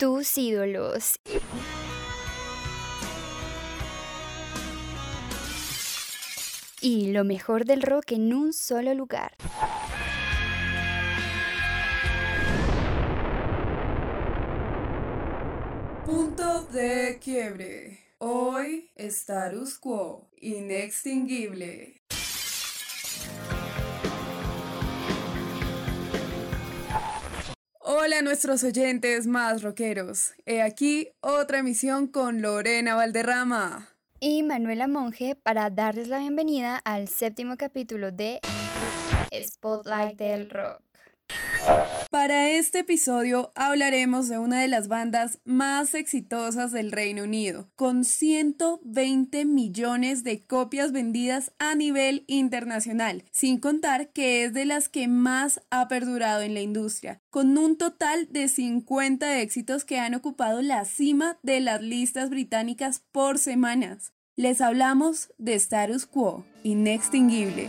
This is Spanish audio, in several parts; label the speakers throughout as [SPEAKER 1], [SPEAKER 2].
[SPEAKER 1] Tus ídolos. Y lo mejor del rock en un solo lugar.
[SPEAKER 2] Punto de quiebre. Hoy, status quo, inextinguible. Hola a nuestros oyentes más rockeros. He aquí otra emisión con Lorena Valderrama.
[SPEAKER 1] Y Manuela Monge para darles la bienvenida al séptimo capítulo de Spotlight del Rock.
[SPEAKER 2] Para este episodio hablaremos de una de las bandas más exitosas del Reino Unido, con 120 millones de copias vendidas a nivel internacional, sin contar que es de las que más ha perdurado en la industria, con un total de 50 éxitos que han ocupado la cima de las listas británicas por semanas. Les hablamos de Status Quo, inextinguible.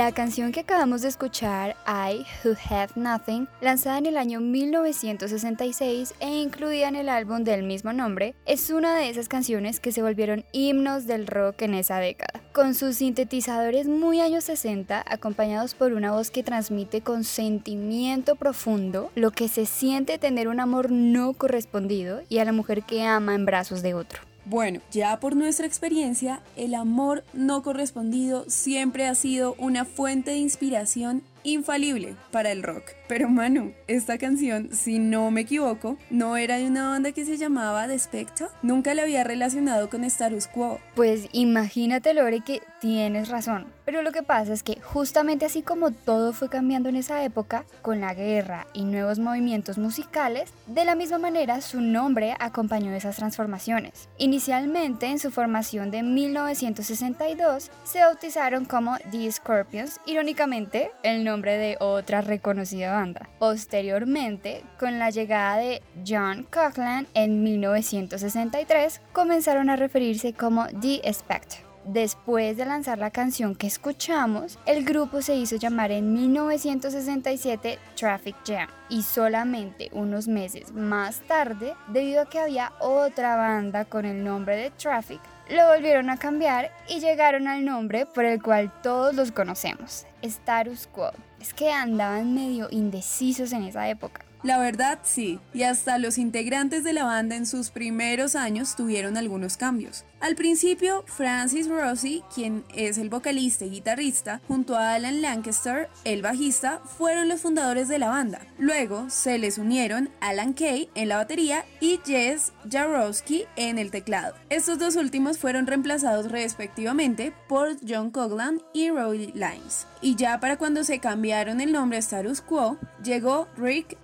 [SPEAKER 1] La canción que acabamos de escuchar, I Who Have Nothing, lanzada en el año 1966 e incluida en el álbum del mismo nombre, es una de esas canciones que se volvieron himnos del rock en esa década. Con sus sintetizadores muy años 60, acompañados por una voz que transmite con sentimiento profundo lo que se siente tener un amor no correspondido y a la mujer que ama en brazos de otro.
[SPEAKER 2] Bueno, ya por nuestra experiencia, el amor no correspondido siempre ha sido una fuente de inspiración infalible para el rock. Pero Manu, esta canción, si no me equivoco, no era de una banda que se llamaba The Spectre. Nunca la había relacionado con Status Quo.
[SPEAKER 1] Pues imagínate, Lore, que tienes razón. Pero lo que pasa es que justamente así como todo fue cambiando en esa época, con la guerra y nuevos movimientos musicales, de la misma manera su nombre acompañó esas transformaciones. Inicialmente, en su formación de 1962, se bautizaron como The Scorpions, irónicamente el nombre de otra reconocida banda. Posteriormente, con la llegada de John Coughlin en 1963, comenzaron a referirse como The Spectre. Después de lanzar la canción que escuchamos, el grupo se hizo llamar en 1967 Traffic Jam y solamente unos meses más tarde, debido a que había otra banda con el nombre de Traffic, lo volvieron a cambiar y llegaron al nombre por el cual todos los conocemos, Status Quo. Es que andaban medio indecisos en esa época.
[SPEAKER 2] La verdad sí, y hasta los integrantes de la banda en sus primeros años tuvieron algunos cambios. Al principio, Francis Rossi, quien es el vocalista y guitarrista, junto a Alan Lancaster, el bajista, fueron los fundadores de la banda. Luego se les unieron Alan Kay en la batería y Jess Jarowski en el teclado. Estos dos últimos fueron reemplazados respectivamente por John Coglan y Roy Lines. Y ya para cuando se cambiaron el nombre a Status Quo, llegó Rick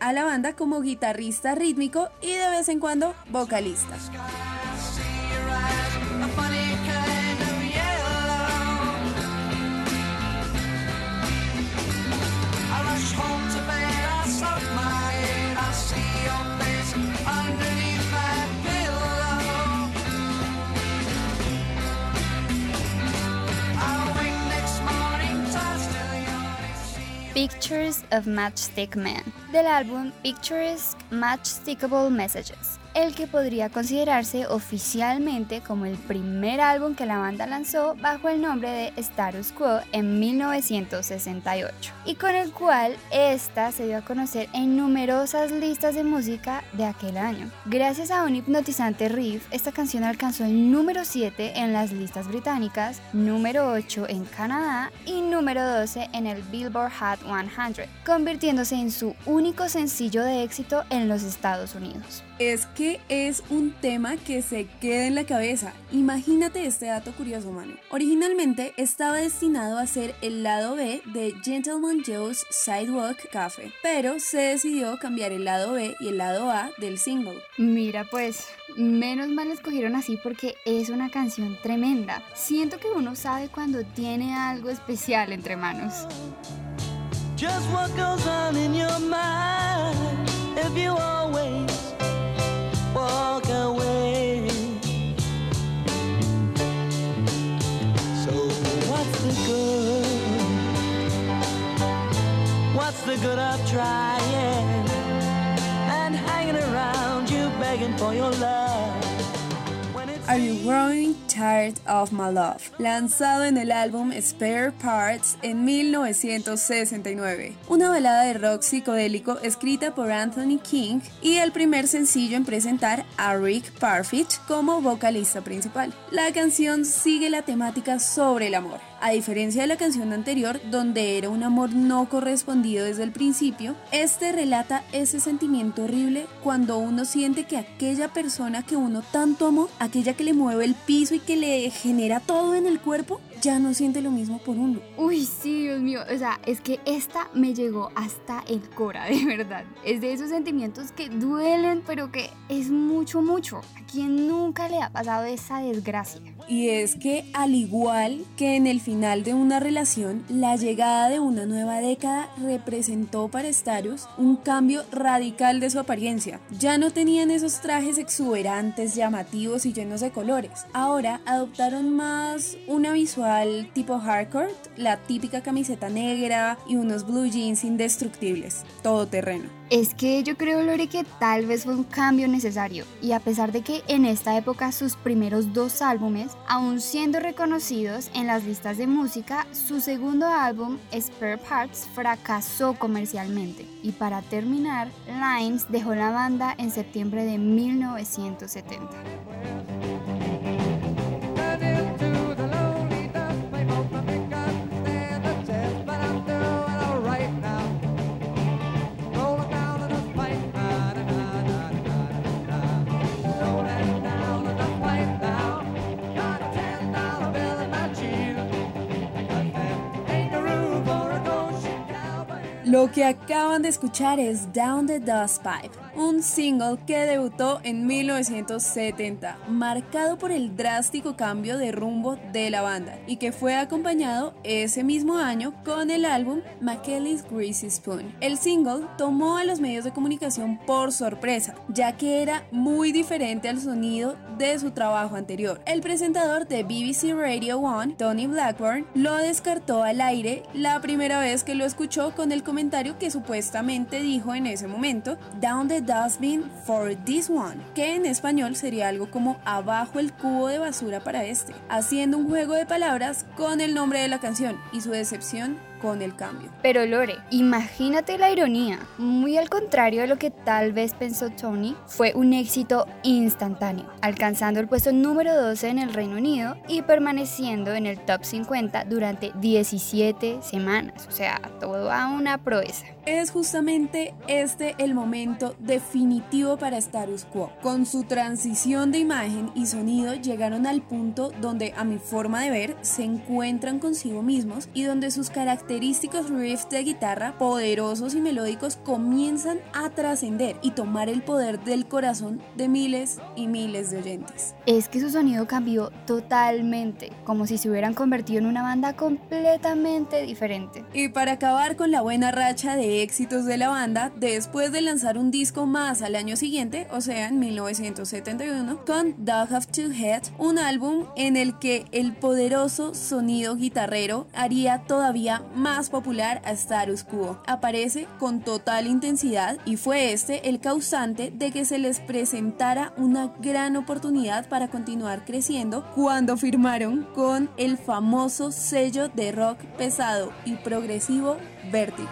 [SPEAKER 2] A la banda como guitarrista rítmico y de vez en cuando vocalista.
[SPEAKER 1] Pictures of Matchstick Men. Del álbum Picturesque Matchstickable Messages el que podría considerarse oficialmente como el primer álbum que la banda lanzó bajo el nombre de Status Quo en 1968 y con el cual esta se dio a conocer en numerosas listas de música de aquel año. Gracias a un hipnotizante riff, esta canción alcanzó el número 7 en las listas británicas, número 8 en Canadá y número 12 en el Billboard Hot 100, convirtiéndose en su único sencillo de éxito en los Estados Unidos
[SPEAKER 2] es que es un tema que se queda en la cabeza. Imagínate este dato curioso, mano. Originalmente estaba destinado a ser el lado B de Gentleman Joe's Sidewalk Cafe, pero se decidió cambiar el lado B y el lado A del single.
[SPEAKER 1] Mira pues, menos mal escogieron así porque es una canción tremenda. Siento que uno sabe cuando tiene algo especial entre manos. Just what goes on in your mind if you always the good of trying and hanging around you begging for your love?
[SPEAKER 2] Are You Growing Tired of My Love, lanzado en el álbum Spare Parts en 1969, una balada de rock psicodélico escrita por Anthony King y el primer sencillo en presentar a Rick Parfitt como vocalista principal. La canción sigue la temática sobre el amor a diferencia de la canción anterior, donde era un amor no correspondido desde el principio, este relata ese sentimiento horrible cuando uno siente que aquella persona que uno tanto amó, aquella que le mueve el piso y que le genera todo en el cuerpo, ya no siente lo mismo por uno.
[SPEAKER 1] Uy, sí, Dios mío. O sea, es que esta me llegó hasta el cora, de verdad. Es de esos sentimientos que duelen, pero que es mucho, mucho. ¿A quien nunca le ha pasado esa desgracia?
[SPEAKER 2] Y es que al igual que en el final de una relación, la llegada de una nueva década representó para Starius un cambio radical de su apariencia. Ya no tenían esos trajes exuberantes, llamativos y llenos de colores. Ahora adoptaron más una visual tipo hardcore, la típica camiseta negra y unos blue jeans indestructibles, todo terreno.
[SPEAKER 1] Es que yo creo, Lore, que tal vez fue un cambio necesario y a pesar de que en esta época sus primeros dos álbumes, aún siendo reconocidos en las listas de música, su segundo álbum, Spare Parts, fracasó comercialmente. Y para terminar, Lines dejó la banda en septiembre de 1970.
[SPEAKER 2] Lo que acaban de escuchar es Down the Dust Pipe, un single que debutó en 1970, marcado por el drástico cambio de rumbo de la banda y que fue acompañado ese mismo año con el álbum McKelly's Greasy Spoon. El single tomó a los medios de comunicación por sorpresa, ya que era muy diferente al sonido de su trabajo anterior. El presentador de BBC Radio One, Tony Blackburn, lo descartó al aire la primera vez que lo escuchó con el comentario que supuestamente dijo en ese momento, Down the Dustbin for this one, que en español sería algo como abajo el cubo de basura para este, haciendo un juego de palabras con el nombre de la canción y su decepción con el cambio.
[SPEAKER 1] Pero Lore, imagínate la ironía. Muy al contrario de lo que tal vez pensó Tony, fue un éxito instantáneo, alcanzando el puesto número 12 en el Reino Unido y permaneciendo en el top 50 durante 17 semanas. O sea, todo a una proeza.
[SPEAKER 2] Es justamente este el momento definitivo para Status Quo. Con su transición de imagen y sonido llegaron al punto donde a mi forma de ver se encuentran consigo mismos y donde sus característicos riffs de guitarra poderosos y melódicos comienzan a trascender y tomar el poder del corazón de miles y miles de oyentes.
[SPEAKER 1] Es que su sonido cambió totalmente, como si se hubieran convertido en una banda completamente diferente.
[SPEAKER 2] Y para acabar con la buena racha de éxitos de la banda después de lanzar un disco más al año siguiente, o sea, en 1971, con Dog of Two Heads, un álbum en el que el poderoso sonido guitarrero haría todavía más popular a Status Quo. Aparece con total intensidad y fue este el causante de que se les presentara una gran oportunidad para continuar creciendo cuando firmaron con el famoso sello de rock pesado y progresivo Vértigo.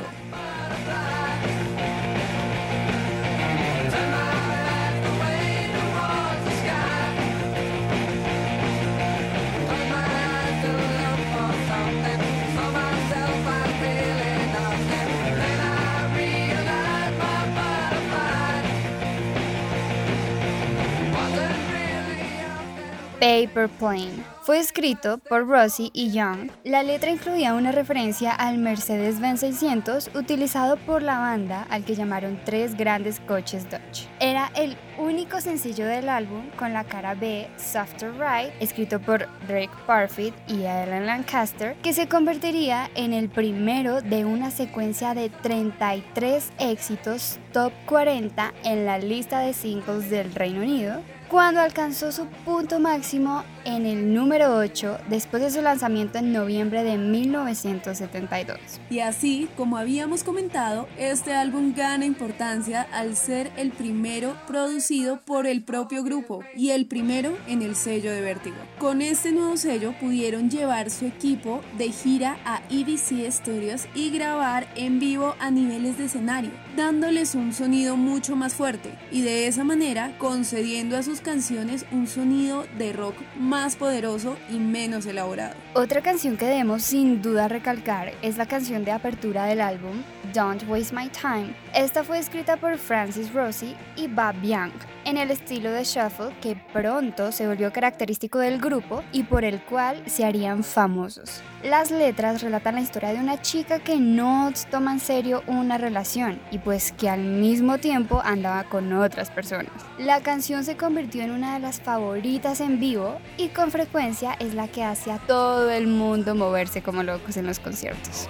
[SPEAKER 1] Paper Plane. Fue escrito por Rossi y Young. La letra incluía una referencia al Mercedes-Benz 600 utilizado por la banda al que llamaron tres grandes coches Dodge. Era el único sencillo del álbum con la cara B, Softer Ride, escrito por Drake Parfit y Alan Lancaster, que se convertiría en el primero de una secuencia de 33 éxitos top 40 en la lista de singles del Reino Unido cuando alcanzó su punto máximo en el número 8 después de su lanzamiento en noviembre de 1972.
[SPEAKER 2] Y así, como habíamos comentado, este álbum gana importancia al ser el primero producido por el propio grupo y el primero en el sello de Vértigo. Con este nuevo sello pudieron llevar su equipo de gira a EDC Studios y grabar en vivo a niveles de escenario, dándoles un sonido mucho más fuerte y de esa manera concediendo a sus canciones un sonido de rock más poderoso y menos elaborado.
[SPEAKER 1] Otra canción que debemos sin duda recalcar es la canción de apertura del álbum, Don't Waste My Time. Esta fue escrita por Francis Rossi y Bob Young en el estilo de shuffle que pronto se volvió característico del grupo y por el cual se harían famosos. Las letras relatan la historia de una chica que no toma en serio una relación y pues que al mismo tiempo andaba con otras personas. La canción se convirtió en una de las favoritas en vivo y con frecuencia es la que hace a todo el mundo moverse como locos en los conciertos.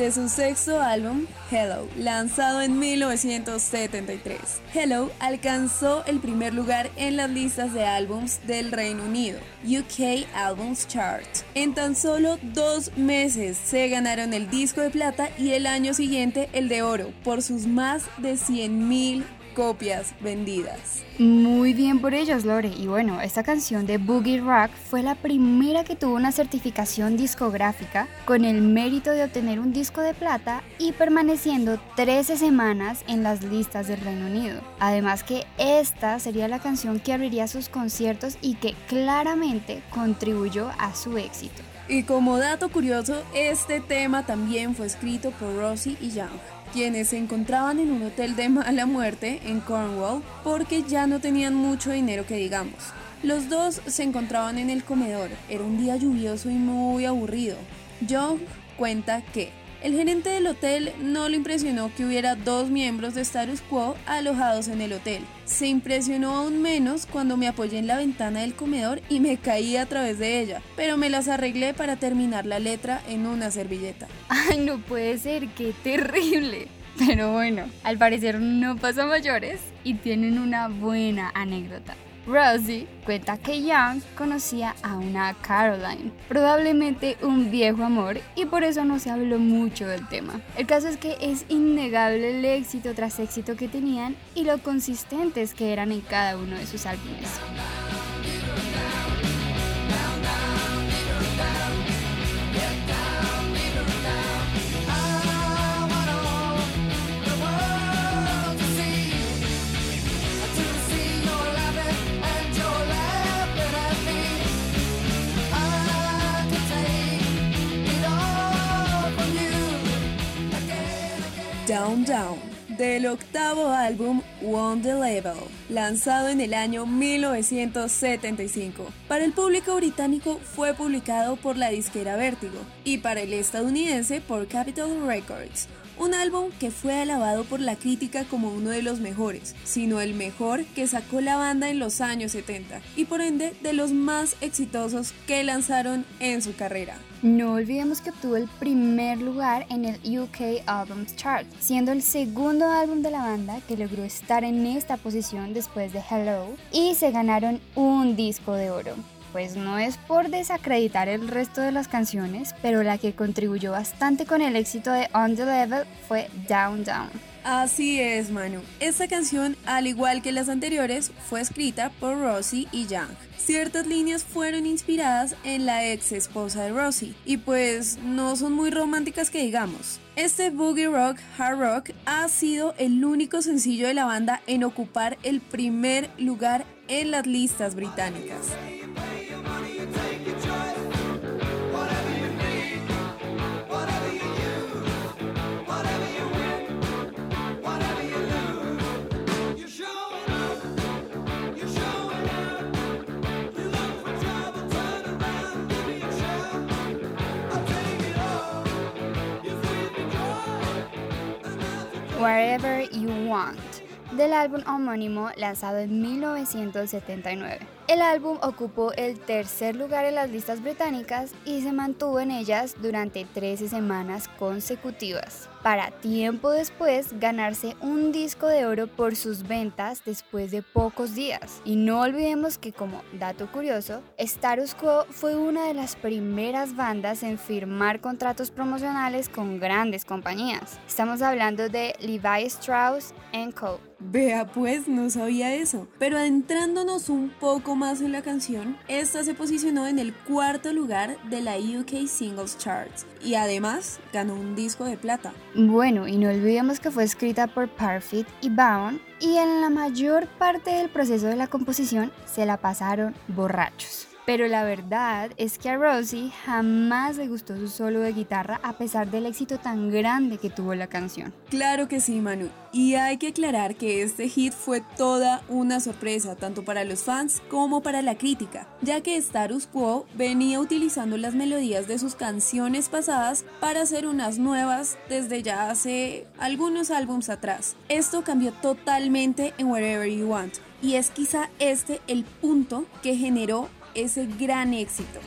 [SPEAKER 2] De su sexto álbum, Hello, lanzado en 1973. Hello alcanzó el primer lugar en las listas de álbums del Reino Unido, UK Albums Chart. En tan solo dos meses se ganaron el disco de plata y el año siguiente el de oro por sus más de 100.000 copias vendidas.
[SPEAKER 1] Muy bien por ellos, Lore. Y bueno, esta canción de Boogie Rock fue la primera que tuvo una certificación discográfica con el mérito de obtener un disco de plata y permaneciendo 13 semanas en las listas del Reino Unido. Además que esta sería la canción que abriría sus conciertos y que claramente contribuyó a su éxito.
[SPEAKER 2] Y como dato curioso, este tema también fue escrito por Rosie y Young quienes se encontraban en un hotel de mala muerte en Cornwall porque ya no tenían mucho dinero que digamos. Los dos se encontraban en el comedor, era un día lluvioso y muy aburrido. Young cuenta que el gerente del hotel no le impresionó que hubiera dos miembros de Status Quo alojados en el hotel. Se impresionó aún menos cuando me apoyé en la ventana del comedor y me caí a través de ella, pero me las arreglé para terminar la letra en una servilleta.
[SPEAKER 1] Ay, no puede ser, qué terrible. Pero bueno, al parecer no pasa mayores y tienen una buena anécdota. Rosie cuenta que Young conocía a una Caroline, probablemente un viejo amor, y por eso no se habló mucho del tema. El caso es que es innegable el éxito tras éxito que tenían y lo consistentes que eran en cada uno de sus álbumes.
[SPEAKER 2] Down Down, del octavo álbum One the Level, lanzado en el año 1975. Para el público británico fue publicado por la disquera Vertigo y para el estadounidense por Capitol Records. Un álbum que fue alabado por la crítica como uno de los mejores, sino el mejor que sacó la banda en los años 70 y por ende de los más exitosos que lanzaron en su carrera.
[SPEAKER 1] No olvidemos que obtuvo el primer lugar en el UK Albums Chart, siendo el segundo álbum de la banda que logró estar en esta posición después de Hello y se ganaron un disco de oro. Pues no es por desacreditar el resto de las canciones, pero la que contribuyó bastante con el éxito de On the Level fue Down Down.
[SPEAKER 2] Así es, Manu. Esta canción, al igual que las anteriores, fue escrita por Rosie y Young. Ciertas líneas fueron inspiradas en la ex esposa de Rosie y pues no son muy románticas que digamos. Este boogie rock hard rock ha sido el único sencillo de la banda en ocupar el primer lugar en las listas británicas.
[SPEAKER 1] Wherever You Want, del álbum homónimo lanzado en 1979. El álbum ocupó el tercer lugar en las listas británicas y se mantuvo en ellas durante 13 semanas consecutivas, para tiempo después ganarse un disco de oro por sus ventas después de pocos días. Y no olvidemos que como dato curioso, Status Quo fue una de las primeras bandas en firmar contratos promocionales con grandes compañías. Estamos hablando de Levi Strauss Co.
[SPEAKER 2] Vea pues, no sabía eso. Pero adentrándonos un poco más en la canción, esta se posicionó en el cuarto lugar de la UK Singles Charts y además ganó un disco de plata.
[SPEAKER 1] Bueno, y no olvidemos que fue escrita por Parfit y Bound y en la mayor parte del proceso de la composición se la pasaron borrachos. Pero la verdad es que a Rosie jamás le gustó su solo de guitarra a pesar del éxito tan grande que tuvo la canción.
[SPEAKER 2] Claro que sí, Manu. Y hay que aclarar que este hit fue toda una sorpresa, tanto para los fans como para la crítica, ya que Status Quo venía utilizando las melodías de sus canciones pasadas para hacer unas nuevas desde ya hace algunos álbums atrás. Esto cambió totalmente en Wherever You Want, y es quizá este el punto que generó ese gran éxito.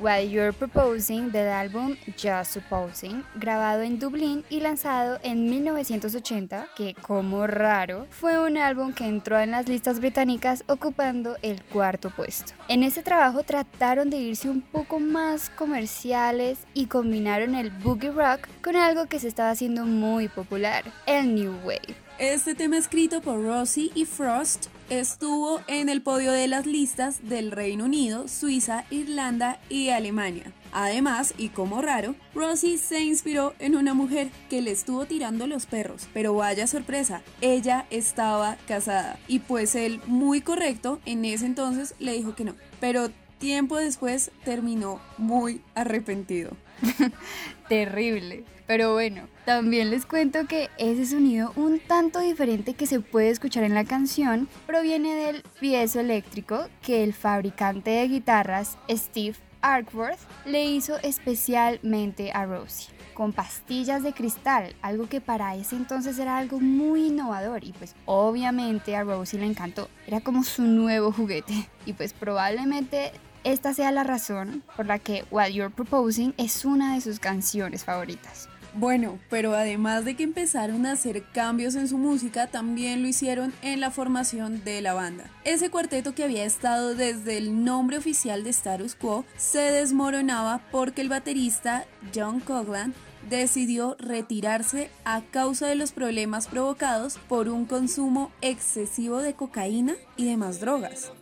[SPEAKER 1] While You're Proposing del álbum Just Supposing, grabado en Dublín y lanzado en 1980, que como raro, fue un álbum que entró en las listas británicas ocupando el cuarto puesto. En este trabajo trataron de irse un poco más comerciales y combinaron el boogie rock con algo que se estaba haciendo muy popular, el New Wave.
[SPEAKER 2] Este tema escrito por Rosie y Frost estuvo en el podio de las listas del Reino Unido, Suiza, Irlanda y Alemania. Además, y como raro, Rosie se inspiró en una mujer que le estuvo tirando los perros, pero vaya sorpresa, ella estaba casada y pues él, muy correcto, en ese entonces le dijo que no, pero tiempo después terminó muy arrepentido.
[SPEAKER 1] Terrible. Pero bueno, también les cuento que ese sonido un tanto diferente que se puede escuchar en la canción proviene del piezo eléctrico que el fabricante de guitarras Steve Arkworth le hizo especialmente a Rosie con pastillas de cristal, algo que para ese entonces era algo muy innovador y pues obviamente a Rosie le encantó, era como su nuevo juguete y pues probablemente esta sea la razón por la que While You're Proposing es una de sus canciones favoritas.
[SPEAKER 2] Bueno, pero además de que empezaron a hacer cambios en su música, también lo hicieron en la formación de la banda. Ese cuarteto que había estado desde el nombre oficial de Status Quo se desmoronaba porque el baterista John Coglan decidió retirarse a causa de los problemas provocados por un consumo excesivo de cocaína y demás drogas.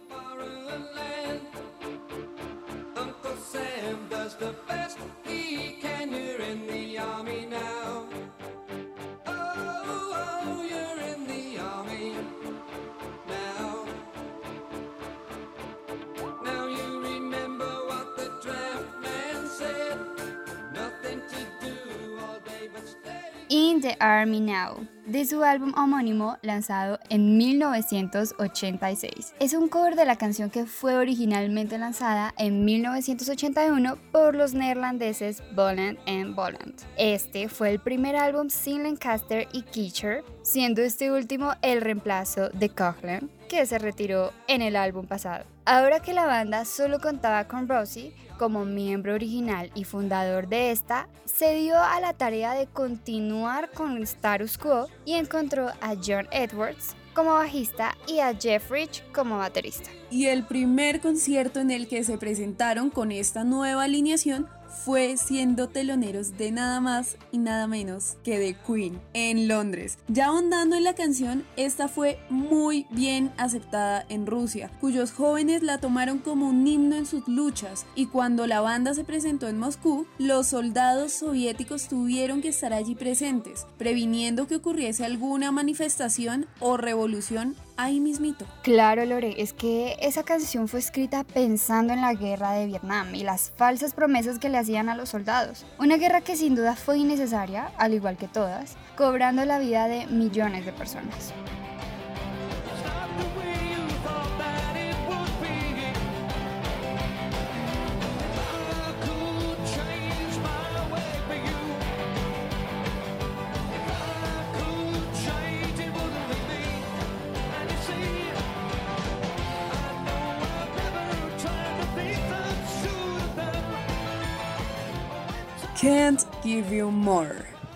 [SPEAKER 1] The Army Now, de su álbum homónimo lanzado en 1986. Es un cover de la canción que fue originalmente lanzada en 1981 por los neerlandeses Bolland and Bolland. Este fue el primer álbum sin Lancaster y Kitcher, siendo este último el reemplazo de Coughlin, que se retiró en el álbum pasado. Ahora que la banda solo contaba con Rosie como miembro original y fundador de esta, se dio a la tarea de continuar con el status quo y encontró a John Edwards como bajista y a Jeff Rich como baterista.
[SPEAKER 2] Y el primer concierto en el que se presentaron con esta nueva alineación fue siendo teloneros de nada más y nada menos que de Queen en Londres. Ya ahondando en la canción, esta fue muy bien aceptada en Rusia, cuyos jóvenes la tomaron como un himno en sus luchas y cuando la banda se presentó en Moscú, los soldados soviéticos tuvieron que estar allí presentes, previniendo que ocurriese alguna manifestación o revolución ahí mismito.
[SPEAKER 1] Claro, Lore, es que esa canción fue escrita pensando en la guerra de Vietnam y las falsas promesas que le hacían a los soldados. Una guerra que sin duda fue innecesaria, al igual que todas, cobrando la vida de millones de personas.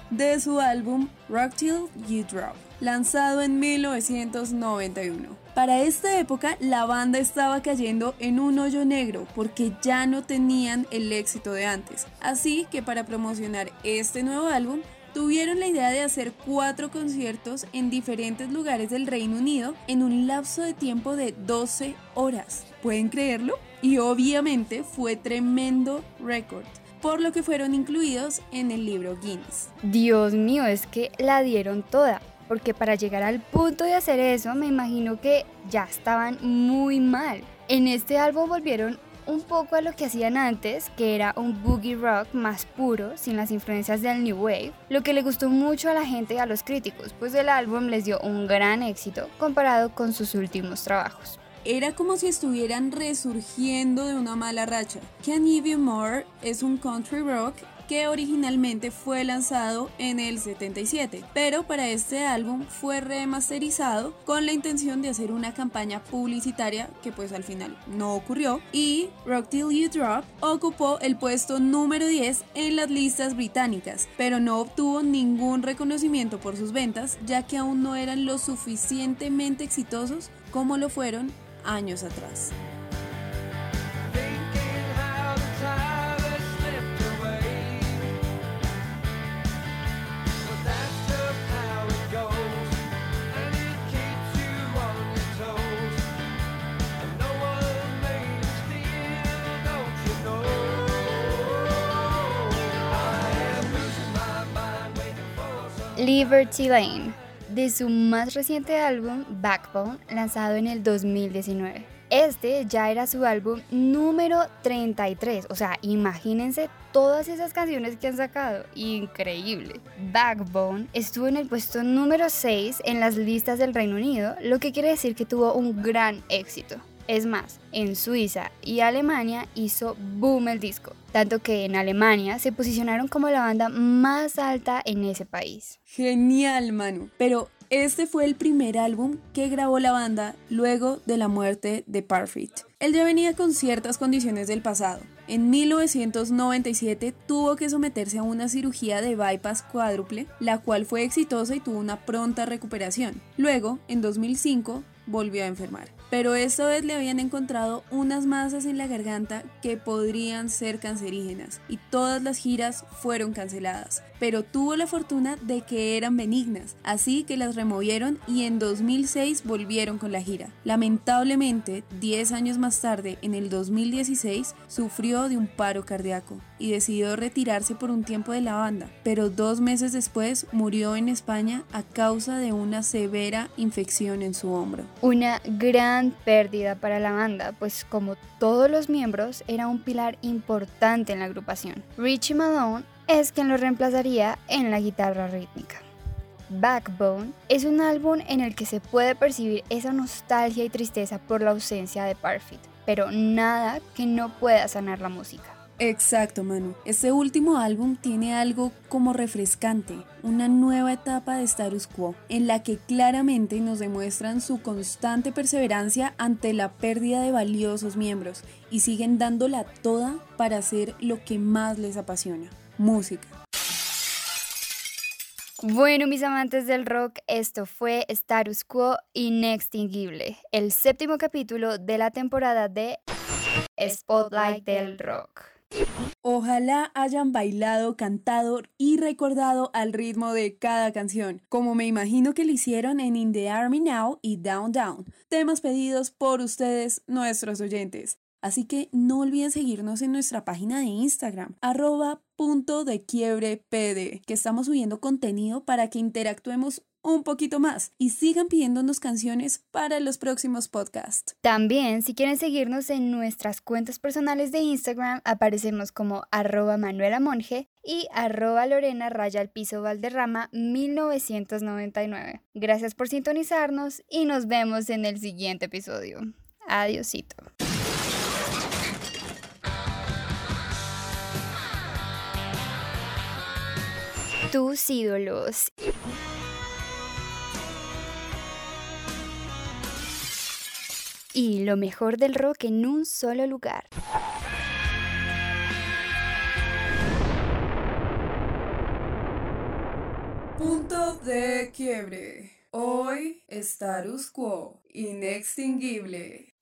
[SPEAKER 2] De su álbum Rock Till You Drop, lanzado en 1991. Para esta época la banda estaba cayendo en un hoyo negro porque ya no tenían el éxito de antes, así que para promocionar este nuevo álbum tuvieron la idea de hacer cuatro conciertos en diferentes lugares del Reino Unido en un lapso de tiempo de 12 horas. ¿Pueden creerlo? Y obviamente fue tremendo récord por lo que fueron incluidos en el libro Guinness.
[SPEAKER 1] Dios mío, es que la dieron toda, porque para llegar al punto de hacer eso me imagino que ya estaban muy mal. En este álbum volvieron un poco a lo que hacían antes, que era un boogie rock más puro, sin las influencias del New Wave, lo que le gustó mucho a la gente y a los críticos, pues el álbum les dio un gran éxito comparado con sus últimos trabajos.
[SPEAKER 2] Era como si estuvieran resurgiendo de una mala racha. Can You More es un country rock que originalmente fue lanzado en el 77, pero para este álbum fue remasterizado con la intención de hacer una campaña publicitaria que pues al final no ocurrió y Rock Till You Drop ocupó el puesto número 10 en las listas británicas, pero no obtuvo ningún reconocimiento por sus ventas ya que aún no eran lo suficientemente exitosos como lo fueron años atrás.
[SPEAKER 1] Liberty Lane de su más reciente álbum Backbone, lanzado en el 2019. Este ya era su álbum número 33, o sea, imagínense todas esas canciones que han sacado, increíble. Backbone estuvo en el puesto número 6 en las listas del Reino Unido, lo que quiere decir que tuvo un gran éxito. Es más, en Suiza y Alemania hizo boom el disco, tanto que en Alemania se posicionaron como la banda más alta en ese país.
[SPEAKER 2] Genial, Manu. Pero este fue el primer álbum que grabó la banda luego de la muerte de Parfit. Él ya venía con ciertas condiciones del pasado. En 1997 tuvo que someterse a una cirugía de bypass cuádruple, la cual fue exitosa y tuvo una pronta recuperación. Luego, en 2005, volvió a enfermar pero esta vez le habían encontrado unas masas en la garganta que podrían ser cancerígenas y todas las giras fueron canceladas, pero tuvo la fortuna de que eran benignas, así que las removieron y en 2006 volvieron con la gira. Lamentablemente, 10 años más tarde, en el 2016, sufrió de un paro cardíaco y decidió retirarse por un tiempo de la banda, pero dos meses después murió en España a causa de una severa infección en su hombro.
[SPEAKER 1] Una gran pérdida para la banda, pues como todos los miembros era un pilar importante en la agrupación. Richie Malone es quien lo reemplazaría en la guitarra rítmica. Backbone es un álbum en el que se puede percibir esa nostalgia y tristeza por la ausencia de Parfit, pero nada que no pueda sanar la música.
[SPEAKER 2] Exacto, Manu. Este último álbum tiene algo como refrescante, una nueva etapa de status quo, en la que claramente nos demuestran su constante perseverancia ante la pérdida de valiosos miembros y siguen dándola toda para hacer lo que más les apasiona, música.
[SPEAKER 1] Bueno, mis amantes del rock, esto fue Status Quo Inextinguible, el séptimo capítulo de la temporada de Spotlight del Rock.
[SPEAKER 2] Ojalá hayan bailado, cantado y recordado al ritmo de cada canción, como me imagino que lo hicieron en In the Army Now y Down Down, temas pedidos por ustedes, nuestros oyentes. Así que no olviden seguirnos en nuestra página de Instagram, arroba punto de quiebre pd, que estamos subiendo contenido para que interactuemos un poquito más y sigan pidiéndonos canciones para los próximos podcasts.
[SPEAKER 1] También, si quieren seguirnos en nuestras cuentas personales de Instagram, aparecemos como arroba Manuela Monge y arroba Lorena Raya al Piso Valderrama 1999. Gracias por sintonizarnos y nos vemos en el siguiente episodio. Adiosito. tus ídolos. Y lo mejor del rock en un solo lugar.
[SPEAKER 2] Punto de quiebre. Hoy, status quo, inextinguible.